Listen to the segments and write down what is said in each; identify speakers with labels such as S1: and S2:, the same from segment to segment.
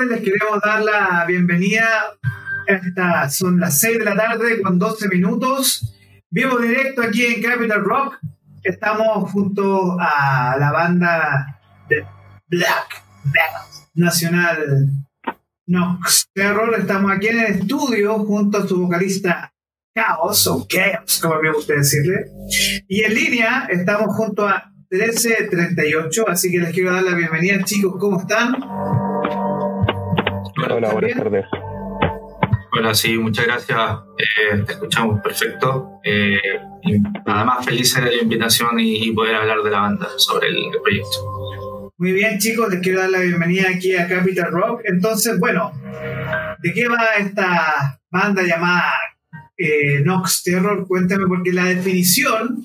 S1: tardes, les queremos dar la bienvenida. Son las 6 de la tarde con 12 minutos. Vivo directo aquí en Capital Rock. Estamos junto a la banda de Black Metal Nacional Nox Terror. Estamos aquí en el estudio junto a su vocalista Chaos, o Chaos, como me gusta decirle. Y en línea estamos junto a 1338, así que les quiero dar la bienvenida, chicos. ¿Cómo están?
S2: Hola, buenas tardes.
S3: Bueno, sí, muchas gracias. Eh, te escuchamos perfecto. Eh, nada más felices de la invitación y, poder hablar de la banda sobre el, proyecto.
S1: Muy bien, chicos, les quiero dar la bienvenida aquí a Capital Rock. Entonces, bueno, ¿de qué va esta banda llamada eh, Nox Terror? Cuéntame, porque la definición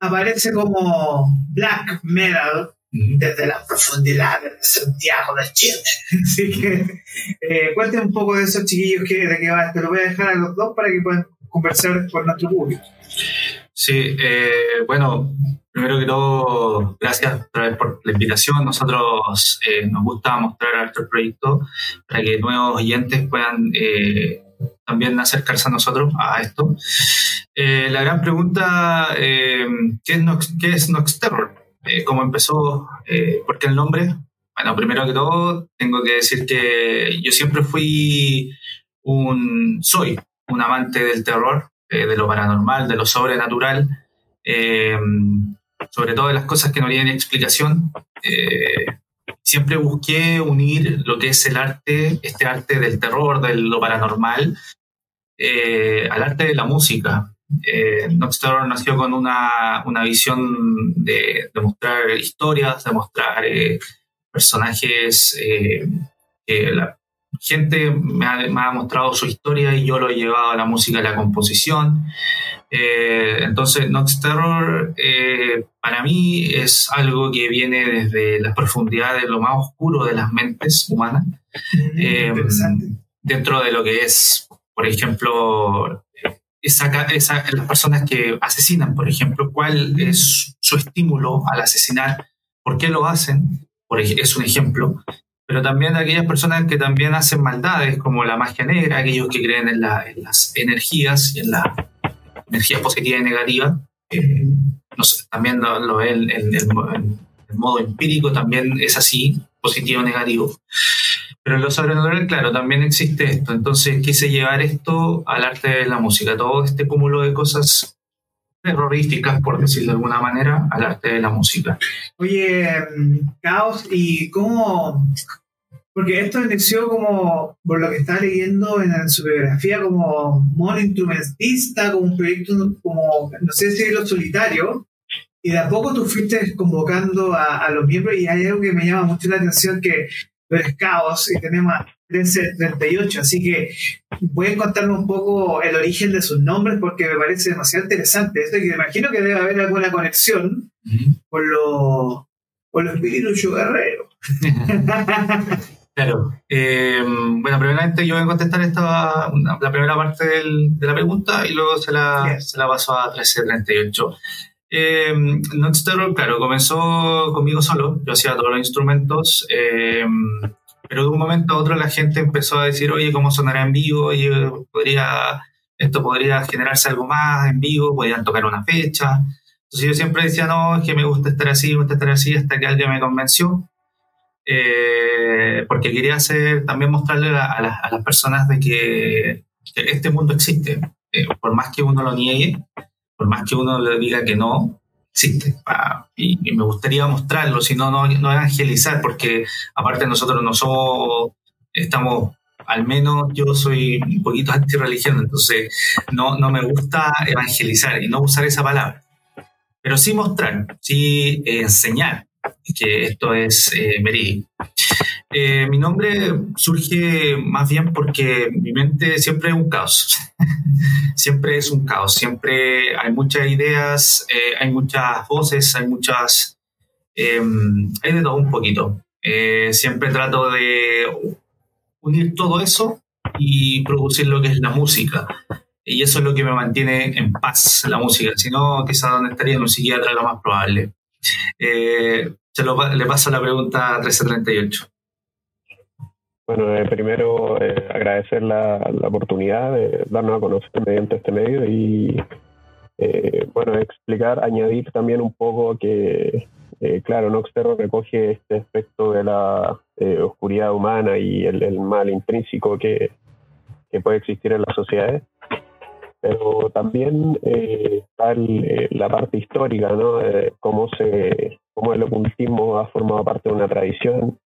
S1: aparece como black metal desde la profundidad de Santiago de Chile. Así que eh, cuéntenme un poco de esos chiquillos que, de qué va esto. Lo voy a dejar a los dos para que puedan conversar con nuestro público.
S3: Sí, eh, bueno, primero que todo, gracias otra vez por la invitación. Nosotros eh, nos gusta mostrar nuestro proyecto para que nuevos oyentes puedan eh, también acercarse a nosotros a esto. la gran pregunta, ¿qué es, Nox, ¿qué es Nox Terror? ¿Cómo empezó? ¿Por qué el nombre? Bueno, primero que todo, tengo que decir que yo siempre fui un, soy un amante del terror, eh, de lo paranormal, de lo sobrenatural, eh, sobre todo de las cosas que no tienen explicación. Eh, siempre busqué unir lo que es el arte, este arte del terror, de lo paranormal, al arte de la música. Eh, Nox Terror nació con una, una visión de, de, mostrar historias, de mostrar personajes que la, gente me ha, mostrado su historia y yo lo he llevado a la música y la composición. Eh, entonces, Nox Terror eh, para mí es algo que viene desde las profundidades de lo más oscuro de las mentes humanas.
S1: Mm, eh,
S3: dentro de lo que es, por ejemplo, esa, las personas que asesinan, por ejemplo, cuál es su estímulo al asesinar, por qué lo hacen, por, es un ejemplo pero también aquellas personas que también hacen maldades, como la magia negra, aquellos que creen en, las energías y en la energía positiva y negativa. Eh, también lo, ve en, el modo empírico, también es así, positivo o negativo. Pero en lo sobrenatural, claro, también existe esto. Entonces quise llevar esto al arte de la música, todo este cúmulo de cosas terrorísticas, por decirlo de alguna manera, al arte de la música.
S1: Oye, Caos, ¿y cómo? Porque esto inició como, por lo que estaba leyendo en su biografía, como mono instrumentista, como un proyecto, como, no sé si lo solitario, y de a poco tú fuiste convocando a, a los miembros, y hay algo que me llama mucho la atención, que eres Caos y tenemos 1338, así que voy a contarme un poco el origen de sus nombres porque me parece demasiado interesante. Esto que me imagino que debe haber alguna conexión con los con los espíritus guerreros.
S3: claro. Eh, bueno, primeramente yo voy a contestar esta, la primera parte de la pregunta y luego se la, se la paso a 1338. Eh, Nox Terror, claro, comenzó conmigo solo. Yo hacía todos los instrumentos. Eh, pero de un momento a otro la gente empezó a decir, oye, ¿cómo sonará en vivo? Oye, podría, esto podría generarse algo más en vivo, podrían tocar una fecha. Entonces yo siempre decía, no, es que me gusta estar así, me gusta estar así, hasta que alguien me convenció. Eh, porque quería hacer, también mostrarle a, las personas de que, este mundo existe. Eh, por más que uno lo niegue, por más que uno le diga que no, existe. y, me gustaría mostrarlo, si no, no evangelizar, porque aparte nosotros no somos, estamos, al menos yo soy un poquito anti-religión, entonces no, no me gusta evangelizar y no usar esa palabra. Pero sí mostrar, sí enseñar que esto es eh, eh, mi nombre surge más bien porque mi mente siempre es un caos. siempre es un caos. Siempre hay muchas ideas, eh, hay muchas voces, hay muchas. Em, hay de todo un poquito. Eh, siempre trato de unir todo eso y producir lo que es la música. y eso es lo que me mantiene en paz la música. Si no, quizás donde estaría en un psiquiatra lo más probable. Eh, se lo, le paso la pregunta a 1338.
S2: Bueno, eh, primero eh, agradecer la, la, oportunidad de darnos a conocer mediante este medio y, bueno, explicar, añadir también un poco que, claro, Noxterro recoge este aspecto de la oscuridad humana y el, el mal intrínseco que, que puede existir en las sociedades pero también eh, está eh, la parte histórica, ¿no? cómo, se, cómo el ocultismo ha formado parte de una tradición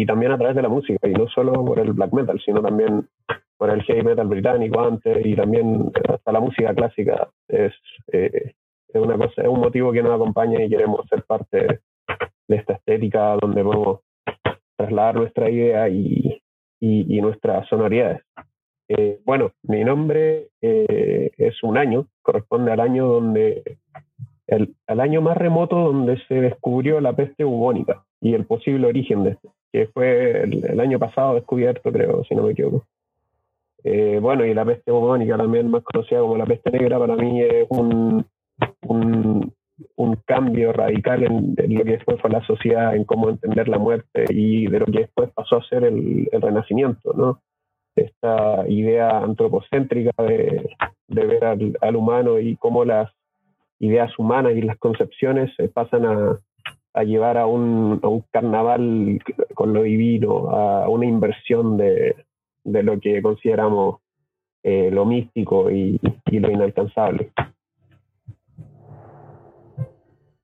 S2: y también a través de la música, y no solo por el black metal, sino también por el heavy metal británico antes y también hasta la música clásica. Es, eh, es, una cosa, es un motivo que nos acompaña y queremos ser parte de esta estética donde podemos trasladar nuestra idea y, y, nuestras sonoridades. Eh, bueno, mi nombre eh, es un año, corresponde al año donde, el, al año más remoto donde se descubrió la peste bubónica y el posible origen de este, que fue el, año pasado descubierto, creo, si no me equivoco. Eh, bueno, y la peste bubónica, también más conocida como la peste negra, para mí es un, un, cambio radical en, lo que después fue la sociedad, en cómo entender la muerte y de lo que después pasó a ser el, el renacimiento, ¿no? esta idea antropocéntrica de, ver al, humano y cómo las ideas humanas y las concepciones se pasan a, llevar a un, carnaval con lo divino, a una inversión de, lo que consideramos eh, lo místico y, lo inalcanzable.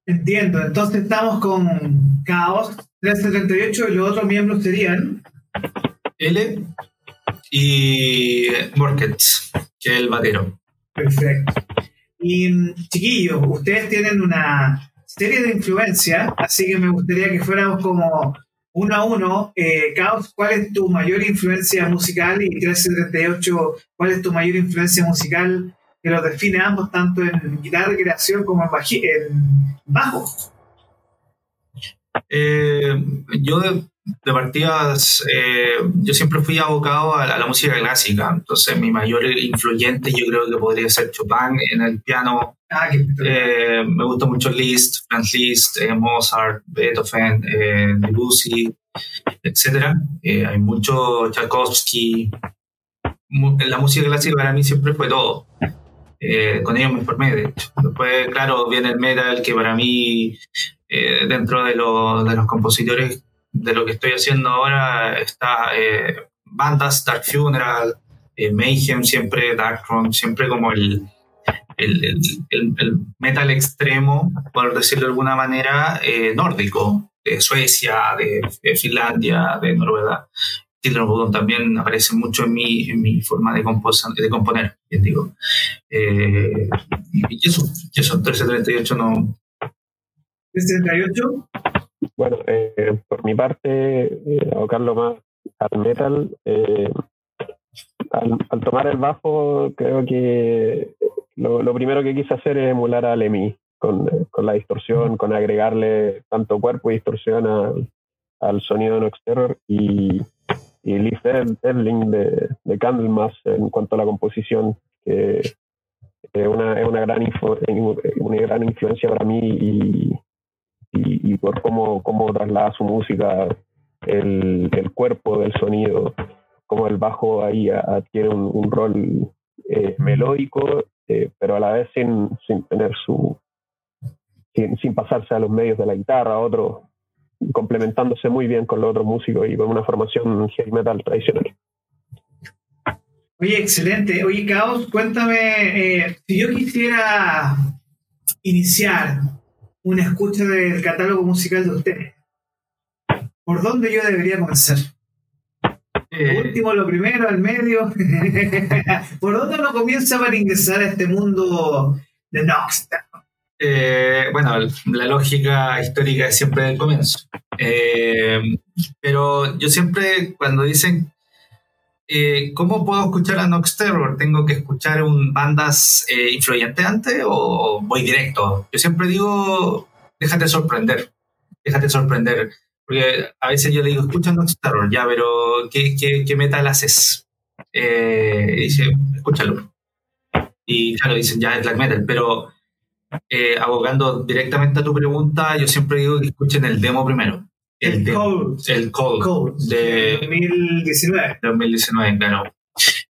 S1: Entiendo, entonces estamos con Caos 378 y los otros miembros serían
S3: L y Morkets, que es el batero.
S1: Perfecto. Y chiquillos, ustedes tienen una serie de influencias, así que me gustaría que fuéramos como uno a uno. Eh, ¿cuál es tu mayor influencia musical? Y 1338, ¿cuál es tu mayor influencia musical que los define ambos, tanto en guitarra de creación como en, bajo?
S3: Eh, yo partidas, eh, yo siempre fui abocado a, la música clásica, entonces mi mayor influyente yo creo que podría ser Chopin en el piano.
S1: Ah,
S3: eh, me gusta mucho Liszt, Franz Liszt, eh, Mozart, Beethoven, Debussy, etc. hay mucho Tchaikovsky. La música clásica para mí siempre fue todo. con ellos me formé, de hecho. Después, claro, viene el metal, que para mí, dentro de, de los compositores de lo que estoy haciendo ahora está eh, bandas, Dark Funeral, eh, Mayhem, siempre Darkthrone, siempre como el, el, el, metal extremo, por decirlo de alguna manera, eh, nórdico, de Suecia, de, Finlandia, de Noruega. Children también aparece mucho en mi, en mi forma de, de componer, bien digo. y eso, y eso, 1338 no.
S1: 1338
S2: bueno, eh, por mi parte, eh, abocarlo más al metal. Eh, al, tomar el bajo, creo que lo, primero que quise hacer es emular a Lemmy con, con la distorsión, con agregarle tanto cuerpo y distorsión al sonido de Nox Terror y, y Lee Erling de, de Candlemas en cuanto a la composición, que es una, es una, gran, una gran influencia para mí y, y, por cómo, cómo traslada su música, el, el, cuerpo del sonido, cómo el bajo ahí adquiere un, rol eh, melódico, eh, pero a la vez sin, sin tener su. Sin, sin, pasarse a los medios de la guitarra, otro, complementándose muy bien con los otros músicos y con una formación heavy metal tradicional.
S1: Oye, excelente. Oye, Caos, cuéntame, eh, si yo quisiera iniciar una escucha del catálogo musical de ustedes. ¿Por dónde yo debería comenzar? Lo eh, último, lo primero, el medio. ¿Por dónde uno comienza para ingresar a este mundo de Noxta?
S3: Eh, bueno, la lógica histórica es siempre el comienzo. Eh, pero yo siempre, cuando dicen eh, ¿cómo puedo escuchar a Nox Terror? ¿Tengo que escuchar un bandas eh, influyentes antes o voy directo? Yo siempre digo, déjate sorprender, déjate sorprender. Porque a veces yo le digo, escucha Nox Terror, ya, pero ¿qué, qué, qué metal haces? Eh, dice, escúchalo. y claro, dicen ya es black metal, pero eh, abogando directamente a tu pregunta, yo siempre digo que escuchen el demo primero.
S1: El,
S3: Cold. El Cold.
S1: de 2019.
S3: 2019, claro.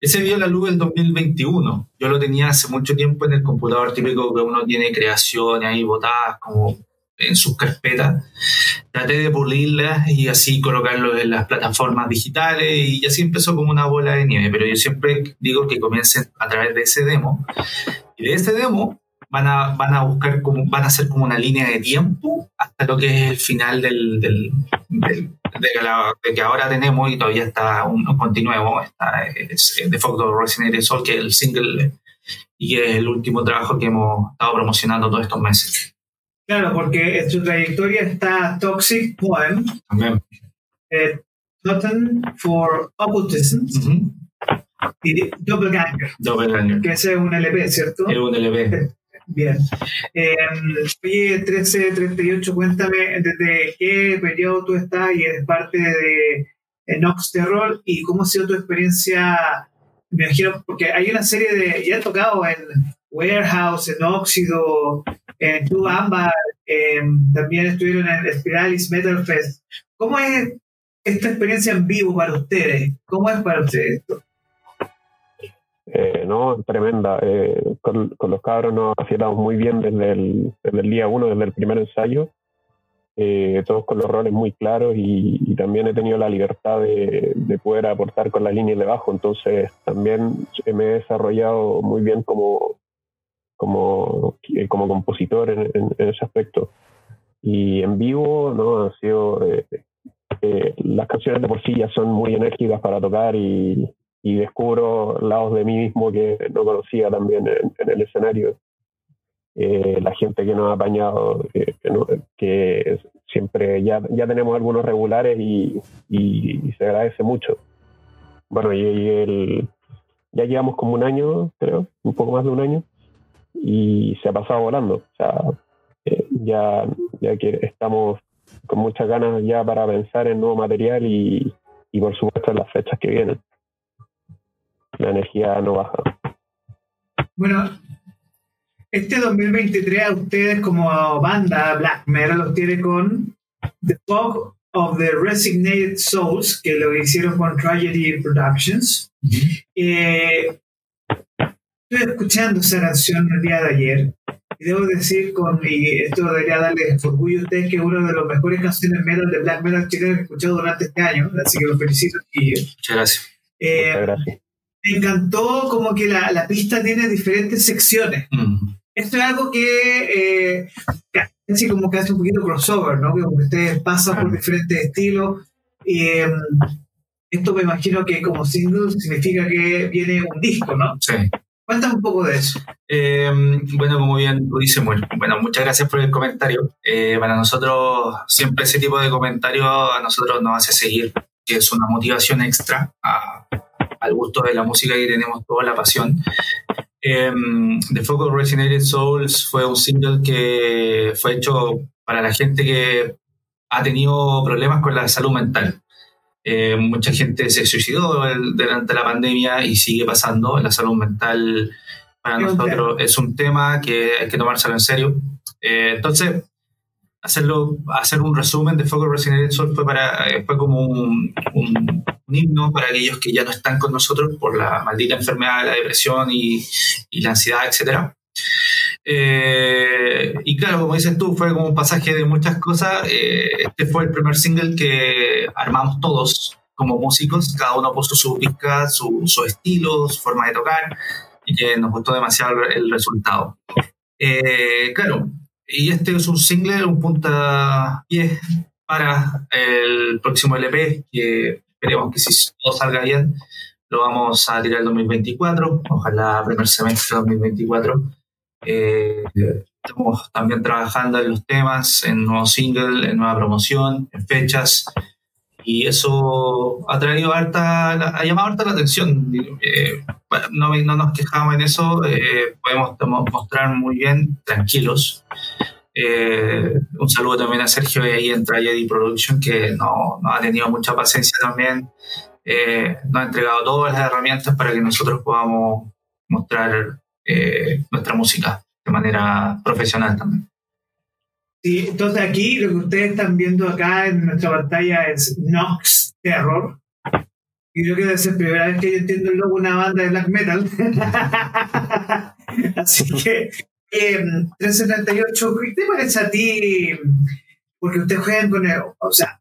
S3: Ese vio la luz en 2021. Yo lo tenía hace mucho tiempo en el computador típico que uno tiene creaciones ahí botadas como en sus carpetas. Traté de pulirlas y así colocarlo en las plataformas digitales y así empezó como una bola de nieve. Pero yo siempre digo que comiencen a través de ese demo. Y de ese demo van a, van a buscar como, van a hacer como una línea de tiempo hasta lo que es el final del, del, de, que ahora tenemos y todavía está un, continuemos está es, The Fog of Resident Soul que es el single y que es el último trabajo que hemos estado promocionando todos estos meses.
S1: Claro porque en su trayectoria está Toxic Poem
S3: también.
S1: eh, Totem for Occultism y Doppelganger
S3: Doppelganger.
S1: que ese es un LP ¿cierto?
S3: es un LP
S1: Bien. Eh, oye, 1338, cuéntame desde qué periodo tú estás y eres parte de Nox Terror y cómo ha sido tu experiencia. Me imagino, porque hay una serie de. Ya he tocado en Warehouse, en Óxido, en Tu también estuvieron en Spiralis Metal Fest. ¿Cómo es esta experiencia en vivo para ustedes? ¿Cómo es para ustedes esto?
S2: Eh, no, tremenda. Eh, con, los cabros nos afiatamos muy bien desde el, día uno, desde el primer ensayo. Eh, todos con los roles muy claros y, también he tenido la libertad de, de, poder aportar con las líneas de bajo, entonces también me he desarrollado muy bien como, como, como compositor en, ese aspecto. Y en vivo, ¿no? Han sido, las canciones de por sí ya son muy enérgicas para tocar y, y descubro lados de mí mismo que no conocía también en, el escenario. Eh, la gente que nos ha apañado, que, siempre ya, ya tenemos algunos regulares y, se agradece mucho. Bueno, y, el, ya llevamos como un año, creo, un poco más de un año, y se ha pasado volando. O sea, eh, ya, ya que estamos con muchas ganas ya para pensar en nuevo material y por supuesto en las fechas que vienen la energía no baja.
S1: Bueno, este 2023 a ustedes como banda Black Metal los tiene con The Fog of the Resignated Souls, que lo hicieron con Tragedy Productions. Eh, estoy escuchando esa canción el día de ayer y debo decir, con, y esto debería darles orgullo a ustedes, que es una de las mejores canciones metal de Black Metal que he escuchado durante este año, así que los felicito.
S3: Muchas gracias.
S2: Eh, Muchas gracias
S1: me encantó como que la, la pista tiene diferentes secciones. Esto es algo que eh, casi como que hace un poquito crossover, ¿no? Como que ustedes pasan por diferentes estilos. Y, em, esto me imagino que como single significa que viene un disco, ¿no?
S3: Sí.
S1: Cuéntame un poco de eso.
S3: Em, bueno, como bien lo dice, bueno, muchas gracias por el comentario. Eh, para nosotros, siempre ese tipo de comentarios a nosotros nos hace seguir, que es una motivación extra a, al gusto de la música y tenemos toda la pasión. Um, The Focus Resonated Souls fue un single que fue hecho para la gente que ha tenido problemas con la salud mental. Eh, mucha gente se suicidó durante la pandemia y sigue pasando. La salud mental para nosotros es un tema que hay que tomárselo en serio. Eh, entonces, hacerlo, hacer un resumen de Focus Resident Evil fue, para, eh, fue como un, un, himno para aquellos que ya no están con nosotros por la maldita enfermedad la depresión y, y la ansiedad, etc. Eh, y claro, como dices tú, fue como un pasaje de muchas cosas. Eh, este fue el primer single que armamos todos como músicos, cada uno puso su pizca, su, su estilo, su forma de tocar, y que nos gustó demasiado el resultado. claro, y este es un single, un puntapié para el próximo LP, que esperemos que si todo salga bien, lo vamos a tirar el 2024, ojalá primer semestre de 2024. Eh, estamos también trabajando en los temas, en nuevo single, en nueva promoción, en fechas, y eso ha traído harta, ha llamado harta la atención. Eh, no, no, nos quejamos en eso, eh, podemos mostrar muy bien, tranquilos. Eh, un saludo también a Sergio y ahí en Tragedy Production, que no, ha tenido mucha paciencia también. nos ha entregado todas las herramientas para que nosotros podamos mostrar nuestra música de manera profesional también.
S1: Sí, entonces aquí lo que ustedes están viendo acá en nuestra pantalla es Nox Terror. Y yo quiero decir, primera vez que yo entiendo el logo de una banda de black metal. Así que, eh, 378, ¿qué te parece a ti? Porque ustedes juegan con el, o sea,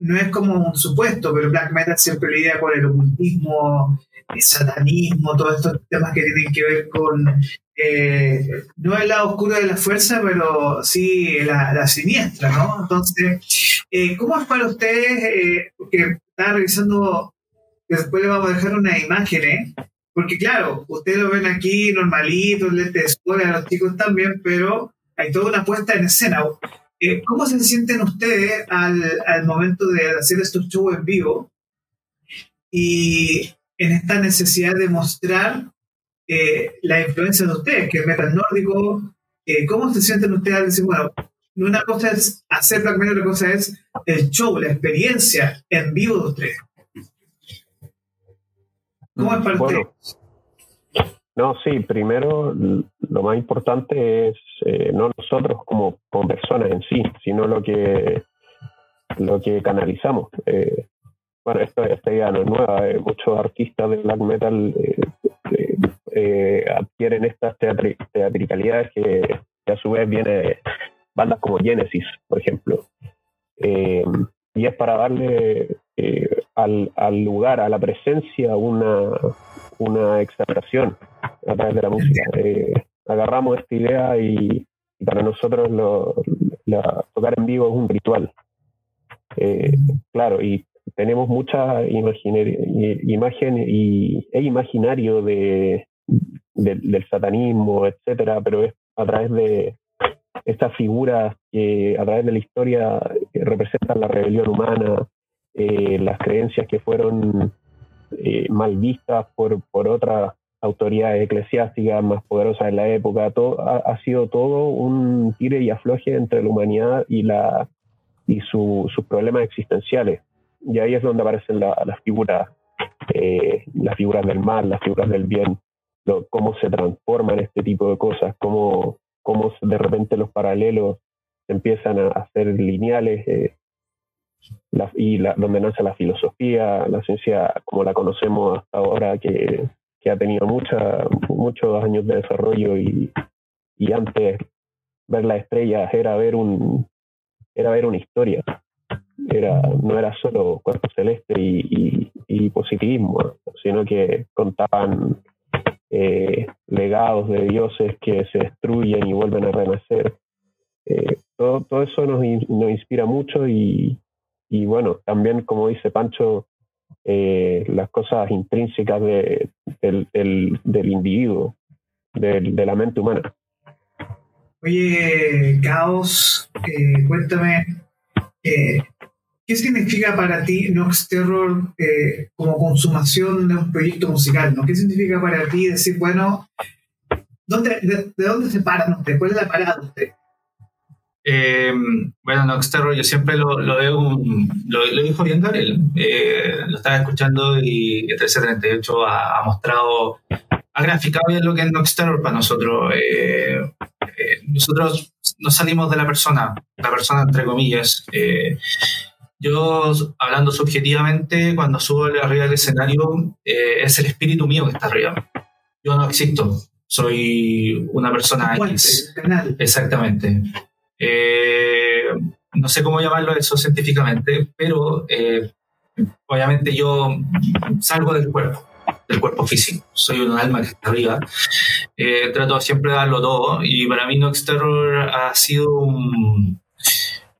S1: no es como un supuesto, pero black metal siempre lidia con el ocultismo, el satanismo, todos estos temas que tienen que ver con eh, no el lado oscuro de la fuerza, pero sí la, siniestra, ¿no? Entonces, eh, ¿cómo es para ustedes? Eh, porque estaba revisando, después le vamos a dejar una imagen, ¿eh? Porque claro, ustedes lo ven aquí normalito, lentes de escuela, los chicos también, pero hay toda una puesta en escena. ¿Cómo se sienten ustedes al, al momento de hacer estos shows en vivo? Y en esta necesidad de mostrar eh, la influencia de ustedes, que es metal nórdico. Eh, ¿Cómo se sienten ustedes al decir, bueno, una cosa es hacer black metal, otra cosa es el show, la experiencia en vivo de ustedes? ¿Cómo es para ustedes?
S2: No, sí, primero lo más importante es eh, no nosotros como, como, personas en sí, sino lo que lo que canalizamos. bueno, esta, esta idea no es nueva, muchos artistas de black metal eh, adquieren estas teatricalidades que, a su vez viene bandas como Genesis, por ejemplo. Eh, y es para darle eh, al, al, lugar, a la presencia, una, una exaltación a través de la música. agarramos esta idea y, para nosotros lo, tocar en vivo es un ritual. claro, y tenemos mucha imagen y, e imaginario de, del, satanismo, etcétera, pero es a través de estas figuras que a través de la historia representan la rebelión humana, eh, las creencias que fueron eh, mal vistas por, por otras autoridades eclesiásticas más poderosas en la época. Todo, ha, sido todo un tire y afloje entre la humanidad y, la, y sus problemas existenciales. Y ahí es donde aparecen las figuras, eh, las figuras del mal, las figuras del bien cómo se transforman este tipo de cosas, cómo, cómo de repente los paralelos empiezan a, hacer lineales eh, y la, donde nace la filosofía, la ciencia como la conocemos hasta ahora, que, que ha tenido mucha, muchos años de desarrollo y, y antes ver las estrellas era ver un era ver una historia era no era solo cuerpo celeste y, y positivismo sino que contaban eh, legados de dioses que se destruyen y vuelven a renacer. Eh, todo, todo eso nos, nos inspira mucho y, y, bueno, también como dice Pancho, eh, las cosas intrínsecas de, del, del, individuo, de, de la mente humana.
S1: Oye, Caos, cuéntame, ¿Qué significa para ti Nox Terror eh, como consumación de un proyecto musical? ¿no? ¿Qué significa para ti decir, bueno, ¿dónde, de, dónde se paran ustedes? ¿Cuál es la parada de usted?
S3: Eh, bueno, Nox Terror yo siempre lo, lo veo, lo, lo, dijo bien Gabriel, eh, lo estaba escuchando y el 1338 ha, ha, mostrado, ha graficado bien lo que es Nox Terror para nosotros. nosotros no salimos de la persona, la persona entre comillas. Yo, hablando subjetivamente, cuando subo arriba del escenario, eh, es el espíritu mío que está arriba. Yo no existo, soy una persona X. Exactamente. Eh, no sé cómo llamarlo eso científicamente, pero eh, obviamente yo salgo del cuerpo, del cuerpo físico. Soy un alma que está arriba. trato siempre de darlo todo y para mí Nox Terror ha sido un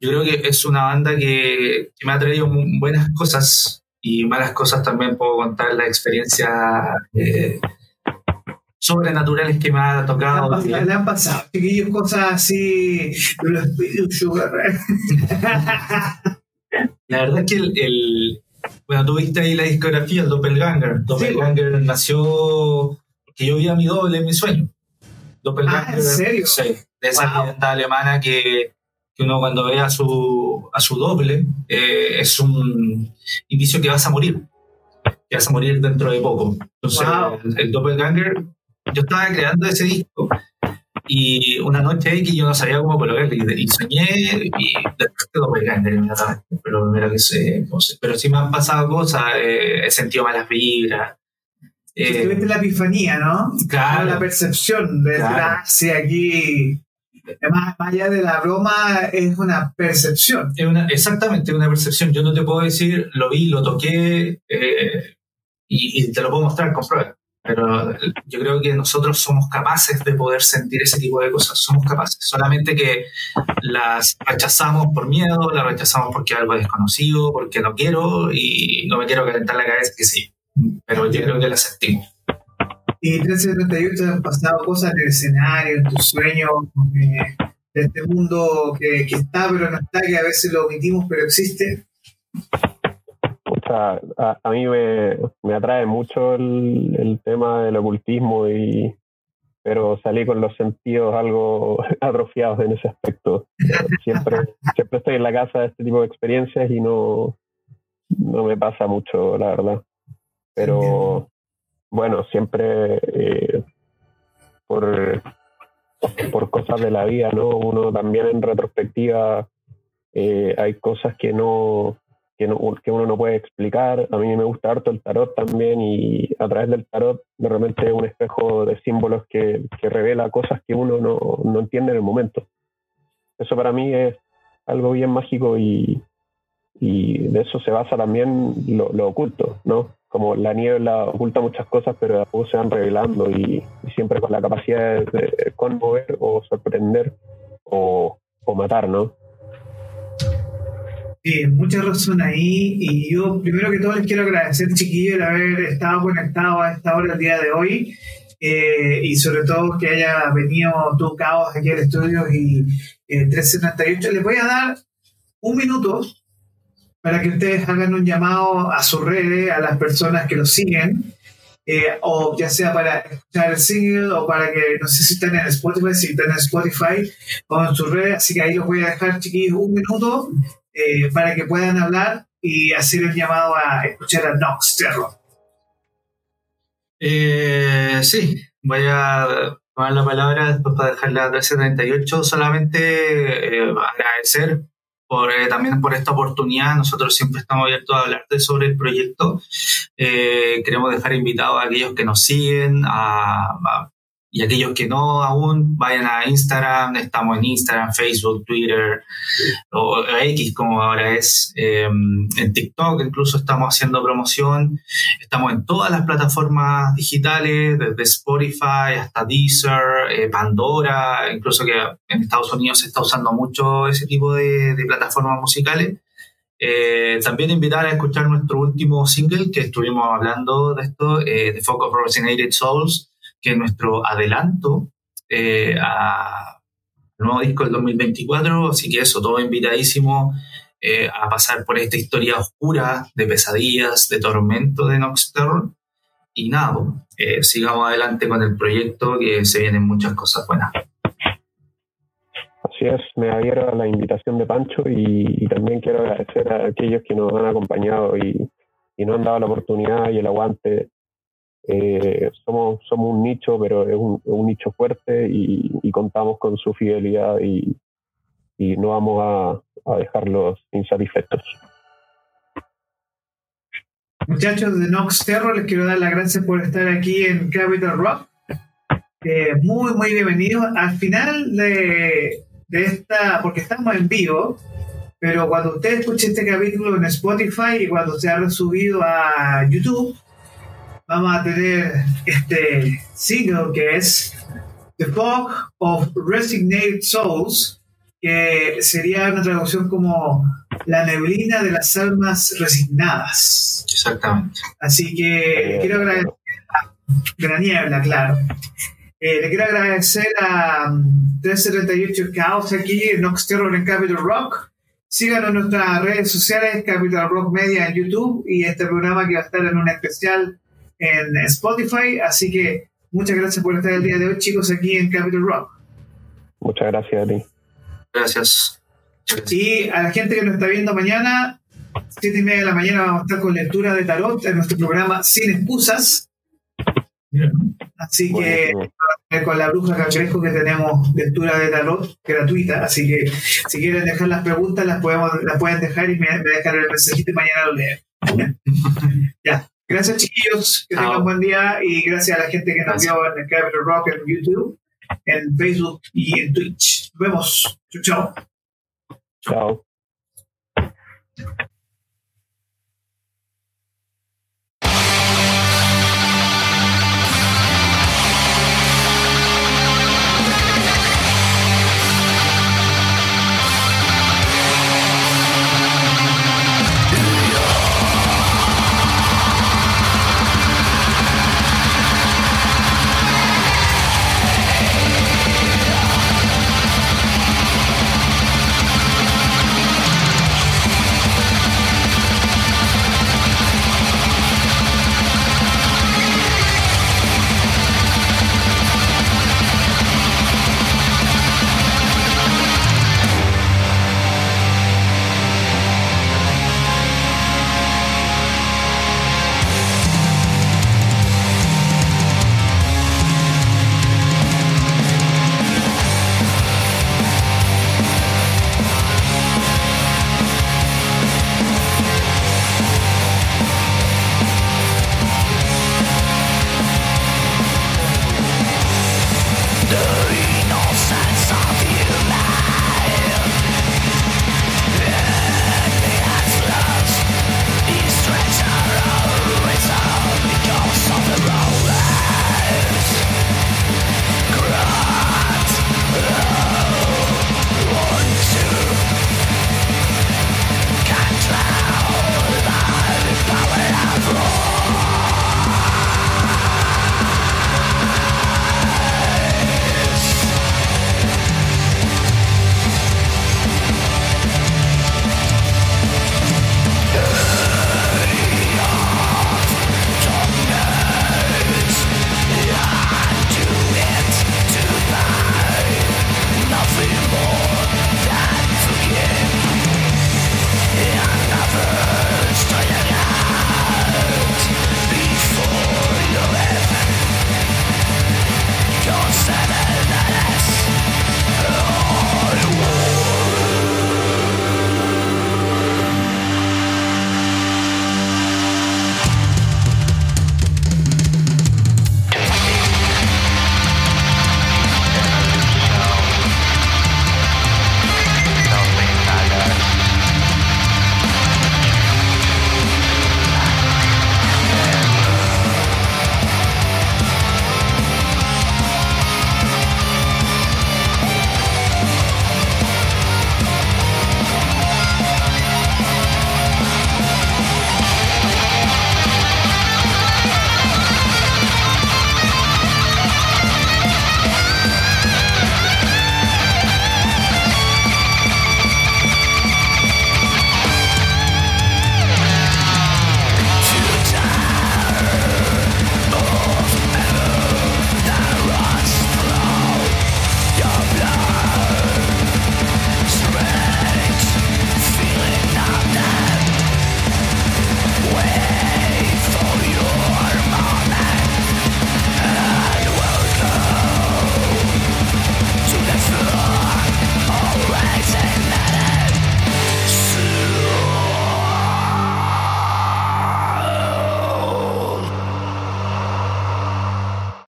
S3: yo creo que es una banda que, me ha traído buenas cosas y malas cosas también puedo contar la experiencia eh, sobrenaturales que me ha tocado.
S1: Le han, pasado, chiquillos, cosas así, los Sugar.
S3: la verdad es que el, bueno, tuviste ahí la discografía, el Doppelganger. Doppelganger nació que yo vi a mi doble en mi sueño.
S1: Doppelganger. Ah, ¿en serio?
S3: Sí, de esa wow. alemana que uno cuando ve a su, a su doble eh, es un indicio que vas a morir, que vas a morir dentro de poco. Entonces, el, doppelganger yo estaba creando ese disco y una noche X yo no sabía cómo colocarlo y, soñé y después quedó grande inmediatamente. Pero primero que sé. Pero sí me han pasado cosas, eh, he sentido malas vibras.
S1: Eh, tuviste la epifanía, ¿no?
S3: Claro.
S1: La percepción de claro. aquí. Además, más allá de la broma, es una percepción.
S3: Es una, exactamente, una percepción. Yo no te puedo decir, lo vi, lo toqué eh, y, y, te lo puedo mostrar con pruebas. Pero yo creo que nosotros somos capaces de poder sentir ese tipo de cosas, somos capaces, solamente que las rechazamos por miedo, las rechazamos porque es algo desconocido, porque no quiero y no me quiero calentar la cabeza que sí, pero yo creo que las sentimos.
S1: Y 1338 han pasado cosas en el escenario, en tus sueños, eh, de este mundo que está pero no está, que a veces lo omitimos pero existe
S2: a, a mí me, me, atrae mucho el, el, tema del ocultismo, y, pero salí con los sentidos algo atrofiados en ese aspecto. Siempre, siempre estoy en la casa de este tipo de experiencias y no, no me pasa mucho, la verdad. Pero bueno, siempre eh, por, por cosas de la vida, ¿no? Uno también en retrospectiva eh, hay cosas que no, que, uno no puede explicar. A mí me gusta harto el tarot también y a través del tarot de repente un espejo de símbolos que, revela cosas que uno no, entiende en el momento. Eso para mí es algo bien mágico y, de eso se basa también lo, oculto, ¿no? Como la niebla oculta muchas cosas, pero de se van revelando y, siempre con la capacidad de, conmover o sorprender o, o matar, ¿no?
S1: Sí, mucha razón ahí. Y yo, primero que todo, les quiero agradecer, chiquillos, de haber estado conectado a esta hora el día de hoy. Eh, y sobre todo que haya venido tu caos aquí al estudio y eh, 1378. Les voy a dar un minuto para que ustedes hagan un llamado a sus redes, a las personas que lo siguen. Eh, o ya sea para escuchar el single o para que, no sé si están en Spotify, si están en Spotify o en sus redes, así que ahí los voy a dejar chiquillos un minuto eh, para que puedan hablar y hacer el llamado a escuchar a Nox Terror.
S3: Eh, sí, voy a tomar la palabra después para dejarla a 378. Solamente eh, agradecer por, también por esta oportunidad. Nosotros siempre estamos abiertos a hablar sobre el proyecto. queremos dejar invitados a aquellos que nos siguen, a y aquellos que no aún, vayan a Instagram, estamos en Instagram, Facebook, Twitter, o X como ahora es, em, en TikTok incluso estamos haciendo promoción, estamos en todas las plataformas digitales, desde Spotify hasta Deezer, eh, Pandora, incluso que en Estados Unidos se está usando mucho ese tipo de, plataformas musicales. Eh, también invitar a escuchar nuestro último single que estuvimos hablando de esto, eh, The Folk of Resonated Souls, que nuestro adelanto eh, al nuevo disco del 2024, así que eso, todo invitadísimo eh, a pasar por esta historia oscura de pesadillas, de tormento de Nox. Y nada, eh, sigamos adelante con el proyecto que se vienen muchas cosas buenas.
S2: Así es, me adhiero a la invitación de Pancho y, también quiero agradecer a aquellos que nos han acompañado y, y nos han dado la oportunidad y el aguante eh, somos, somos un nicho, pero es un, nicho fuerte y, contamos con su fidelidad y, no vamos a, dejarlos insatisfechos.
S1: Muchachos de Nox Terror, les quiero dar las gracias por estar aquí en Capital Rock. Eh, muy, muy bienvenidos. Al final de, de esta, porque estamos en vivo, pero cuando usted escuche este capítulo en Spotify y cuando se ha subido a YouTube, vamos a tener este single que es The Fog of Resignated Souls, que sería una traducción como La neblina de las almas resignadas.
S3: Exactamente.
S1: Así que quiero agradecer de la niebla, claro. Eh, le quiero agradecer a 378 um, Chaos aquí en Nox Terror en Capital Rock. Síganos en nuestras redes sociales, Capital Rock Media en YouTube y este programa que va a estar en un especial en Spotify. Así que muchas gracias por estar el día de hoy, chicos, aquí en Capital Rock.
S2: Muchas gracias a ti.
S3: Gracias.
S1: Y a la gente que nos está viendo mañana, siete y media de la mañana, vamos a estar con lectura de tarot en nuestro programa Sin Excusas. Así que con la bruja cangrejo que tenemos lectura de tarot gratuita, así que si quieren dejar las preguntas las podemos las pueden dejar y me, me dejan el mensajito y mañana lo leo. ya. Gracias chiquillos, que tengan buen día y gracias a la gente que nos vio en el Capital Rock en YouTube, en Facebook y en Twitch. Nos vemos. Chau, chao.
S2: Chao.